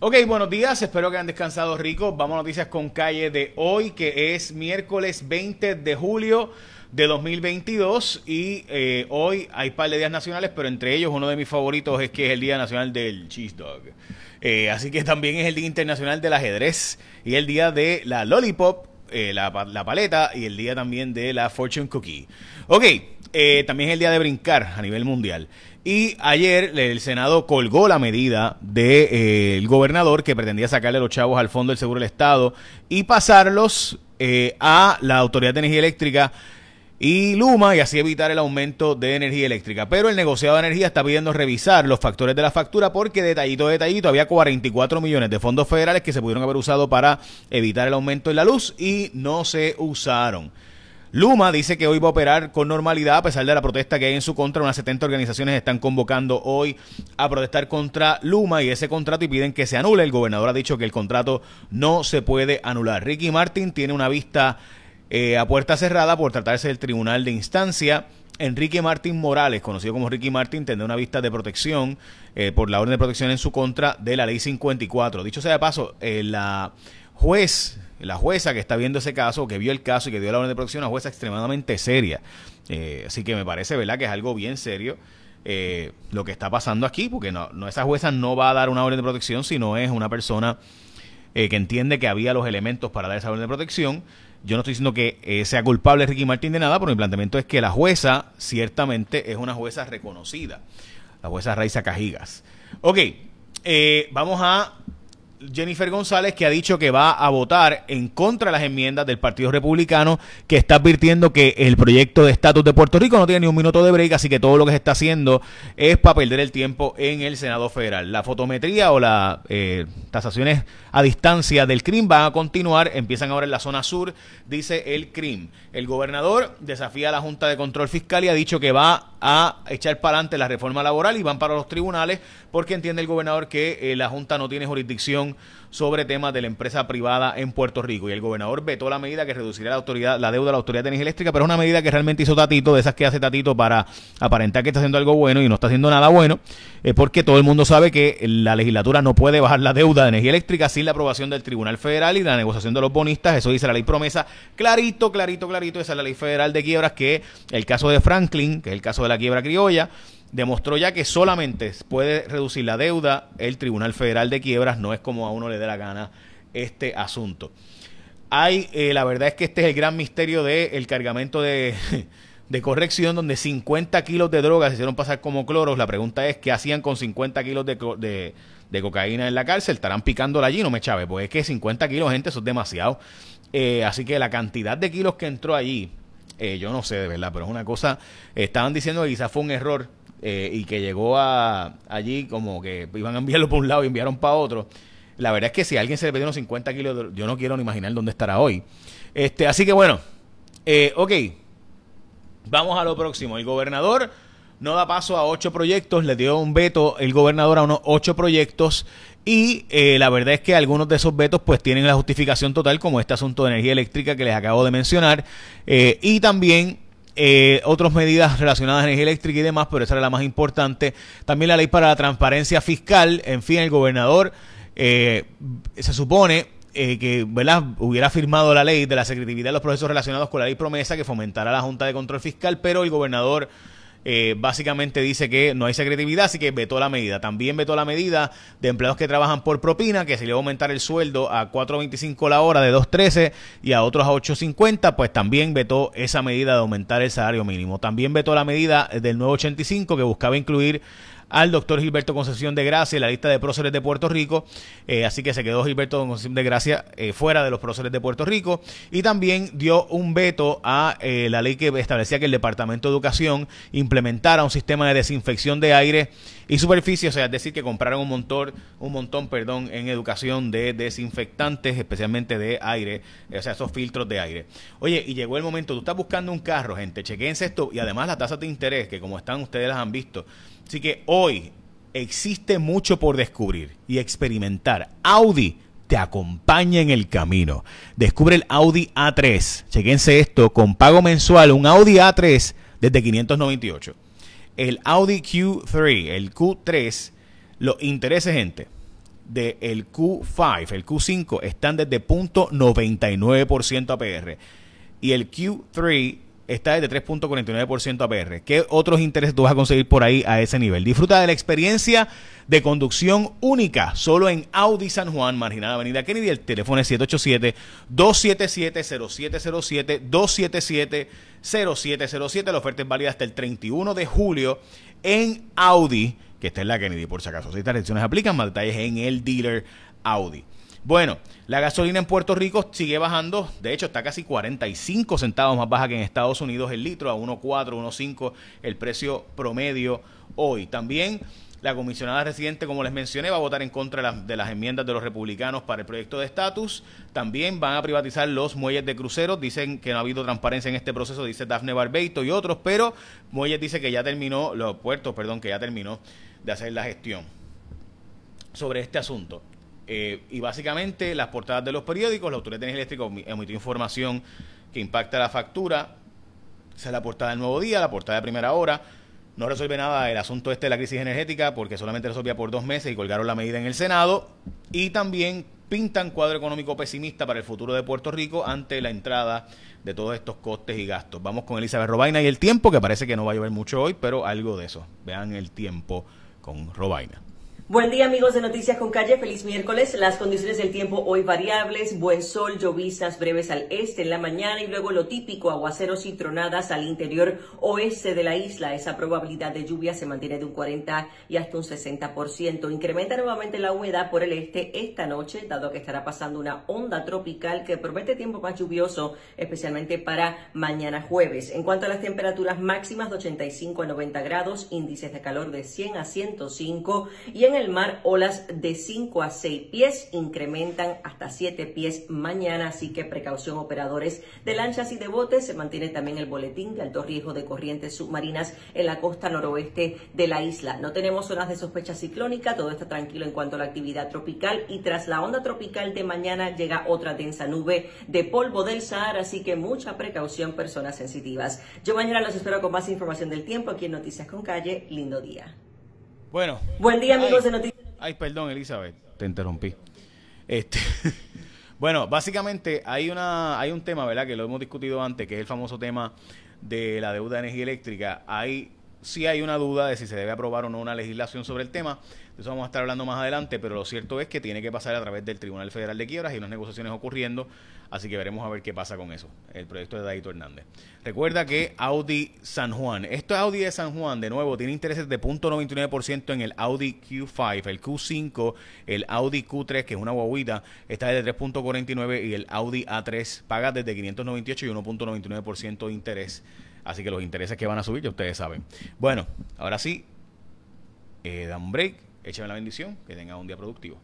Ok, buenos días, espero que hayan descansado ricos. Vamos a noticias con calle de hoy, que es miércoles 20 de julio de 2022 y eh, hoy hay par de días nacionales, pero entre ellos uno de mis favoritos es que es el Día Nacional del Cheese Dog. Eh, así que también es el Día Internacional del Ajedrez y el Día de la Lollipop, eh, la, la paleta y el día también de la Fortune Cookie. Ok, eh, también es el día de brincar a nivel mundial. Y ayer el Senado colgó la medida del de, eh, gobernador que pretendía sacarle los chavos al Fondo del Seguro del Estado y pasarlos a la Autoridad de Energía Eléctrica y Luma y así evitar el aumento de energía eléctrica. Pero el negociado de energía está pidiendo revisar los factores de la factura porque detallito detallito había 44 millones de fondos federales que se pudieron haber usado para evitar el aumento en la luz y no se usaron. Luma dice que hoy va a operar con normalidad a pesar de la protesta que hay en su contra. Unas 70 organizaciones están convocando hoy a protestar contra Luma y ese contrato y piden que se anule. El gobernador ha dicho que el contrato no se puede anular. Ricky Martin tiene una vista eh, a puerta cerrada por tratarse del tribunal de instancia. Enrique Martín Morales, conocido como Ricky Martin, tendrá una vista de protección eh, por la orden de protección en su contra de la ley 54. Dicho sea de paso, eh, la juez la jueza que está viendo ese caso, que vio el caso y que dio la orden de protección, una jueza extremadamente seria. Eh, así que me parece, ¿verdad?, que es algo bien serio eh, lo que está pasando aquí, porque no, no, esa jueza no va a dar una orden de protección, sino es una persona eh, que entiende que había los elementos para dar esa orden de protección. Yo no estoy diciendo que eh, sea culpable Ricky Martín de nada, pero mi planteamiento es que la jueza ciertamente es una jueza reconocida, la jueza Raiza Cajigas. Ok, eh, vamos a Jennifer González, que ha dicho que va a votar en contra de las enmiendas del Partido Republicano, que está advirtiendo que el proyecto de estatus de Puerto Rico no tiene ni un minuto de break, así que todo lo que se está haciendo es para perder el tiempo en el Senado Federal. La fotometría o las eh, tasaciones a distancia del CRIM van a continuar, empiezan ahora en la zona sur, dice el CRIM. El gobernador desafía a la Junta de Control Fiscal y ha dicho que va a echar para adelante la reforma laboral y van para los tribunales porque entiende el gobernador que eh, la Junta no tiene jurisdicción sobre temas de la empresa privada en Puerto Rico. Y el gobernador vetó la medida que reduciría la autoridad, la deuda de la Autoridad de Energía Eléctrica, pero es una medida que realmente hizo Tatito, de esas que hace Tatito para aparentar que está haciendo algo bueno y no está haciendo nada bueno, porque todo el mundo sabe que la legislatura no puede bajar la deuda de energía eléctrica sin la aprobación del Tribunal Federal y la negociación de los bonistas. Eso dice la ley promesa. Clarito, clarito, clarito. Esa es la ley federal de quiebras que el caso de Franklin, que es el caso de la quiebra criolla, demostró ya que solamente puede reducir la deuda el Tribunal Federal de Quiebras, no es como a uno le dé la gana este asunto. Hay, eh, la verdad es que este es el gran misterio del cargamento de, de, corrección, donde 50 kilos de drogas se hicieron pasar como cloros. La pregunta es, ¿qué hacían con 50 kilos de, de, de cocaína en la cárcel? ¿Estarán picándola allí? No me chave, pues es que 50 kilos, gente, eso es demasiado. Eh, así que la cantidad de kilos que entró allí, eh, yo no sé de verdad, pero es una cosa, estaban diciendo que quizás fue un error eh, y que llegó a allí como que iban a enviarlo por un lado y enviaron para otro. La verdad es que si a alguien se le pidió unos 50 kilos, yo no quiero ni imaginar dónde estará hoy. Este, así que bueno, eh, ok, vamos a lo próximo. El gobernador no da paso a ocho proyectos, le dio un veto el gobernador a unos ocho proyectos y eh, la verdad es que algunos de esos vetos pues tienen la justificación total como este asunto de energía eléctrica que les acabo de mencionar y también eh, otras medidas relacionadas a energía eléctrica y demás, pero esa era la más importante. También la ley para la transparencia fiscal. En fin, el gobernador eh, se supone eh, que ¿verdad? hubiera firmado la ley de la secretividad de los procesos relacionados con la ley promesa que fomentará la Junta de Control Fiscal, pero el gobernador eh, básicamente dice que no hay secretividad, así que vetó la medida. También vetó la medida de empleados que trabajan por propina, que se le va a aumentar el sueldo a 4.25 la hora de 2.13 y a otros a 8.50, pues también vetó esa medida de aumentar el salario mínimo. También vetó la medida del nuevo 85 que buscaba incluir al doctor Gilberto Concepción de Gracia en la lista de próceres de Puerto Rico. Eh, así que se quedó Gilberto Concepción de Gracia eh, fuera de los próceres de Puerto Rico. Y también dio un veto a eh, la ley que establecía que el Departamento de Educación implementara un sistema de desinfección de aire y superficie, o sea, es decir, que compraron un montón, un montón, perdón, en educación de desinfectantes, especialmente de aire, o sea, esos filtros de aire. Oye, y llegó el momento, tú estás buscando un carro, gente, chequense esto, y además las tasas de interés, que como están, ustedes las han visto, Así que hoy existe mucho por descubrir y experimentar. Audi te acompaña en el camino. Descubre el Audi A3. Chequense esto con pago mensual, un Audi A3 desde 598. El Audi Q3, el Q3, los intereses, gente. del Q5, el Q5 están desde 0.99% APR y el Q3 está desde 3.49% APR. ¿Qué otros intereses tú vas a conseguir por ahí a ese nivel? Disfruta de la experiencia de conducción única solo en Audi San Juan, marginal Avenida Kennedy. El teléfono es 787-277-0707, 277-0707. La oferta es válida hasta el 31 de julio en Audi, que está en la Kennedy, por si acaso. Si estas restricciones aplican, más detalles en el dealer Audi. Bueno, la gasolina en Puerto Rico sigue bajando, de hecho está casi 45 centavos más baja que en Estados Unidos el litro, a 1.4, 1.5 el precio promedio hoy. También la comisionada residente, como les mencioné, va a votar en contra de las, enmiendas de los republicanos para el proyecto de estatus. También van a privatizar los muelles de cruceros. Dicen que no ha habido transparencia en este proceso, dice Dafne Barbeito y otros, pero Muelles dice que ya terminó, los puertos, perdón, que ya terminó de hacer la gestión sobre este asunto. Eh, y básicamente las portadas de los periódicos, la Autoridad de Energía Eléctrica emitió información que impacta la factura. Esa es la portada del Nuevo Día, la portada de Primera Hora. No resuelve nada el asunto este de la crisis energética porque solamente resolvía por dos meses y colgaron la medida en el Senado. Y también pintan cuadro económico pesimista para el futuro de Puerto Rico ante la entrada de todos estos costes y gastos. Vamos con Elizabeth Robaina y el tiempo, que parece que no va a llover mucho hoy, pero algo de eso. Vean el tiempo con Robaina. Buen día amigos de Noticias con Calle, feliz miércoles. Las condiciones del tiempo hoy variables, buen sol, lloviznas breves al este en la mañana y luego lo típico, aguaceros y tronadas al interior oeste de la isla. Esa probabilidad de lluvia se mantiene de un 40 y hasta un 60%. Incrementa nuevamente la humedad por el este esta noche, dado que estará pasando una onda tropical que promete tiempo más lluvioso, especialmente para mañana jueves. En cuanto a las temperaturas máximas de 85 a 90 grados, índices de calor de 100 a 105 y en en el mar, olas de 5 a 6 pies incrementan hasta 7 pies mañana, así que precaución operadores de lanchas y de botes. Se mantiene también el boletín de alto riesgo de corrientes submarinas en la costa noroeste de la isla. No tenemos zonas de sospecha ciclónica, todo está tranquilo en cuanto a la actividad tropical y tras la onda tropical de mañana llega otra densa nube de polvo del Sahara, así que mucha precaución personas sensitivas. Yo mañana los espero con más información del tiempo aquí en Noticias con Calle. Lindo día. Bueno. Buen día, amigos de Noticias. Ay, perdón, Elizabeth, te interrumpí. Este, bueno, básicamente hay una hay un tema, ¿verdad? Que lo hemos discutido antes, que es el famoso tema de la deuda de energía eléctrica. Hay sí hay una duda de si se debe aprobar o no una legislación sobre el tema. De eso vamos a estar hablando más adelante, pero lo cierto es que tiene que pasar a través del Tribunal Federal de Quiebras y unas negociaciones ocurriendo, así que veremos a ver qué pasa con eso, el proyecto de Daito Hernández. Recuerda que Audi San Juan, esto es Audi de San Juan, de nuevo, tiene intereses de 0.99% en el Audi Q5, el Q5, el Audi Q3, que es una guaguita, está desde 3.49 y el Audi A3 paga desde 598 y 1.99% de interés. Así que los intereses que van a subir ya ustedes saben. Bueno, ahora sí, eh, un break, échame la bendición, que tengan un día productivo.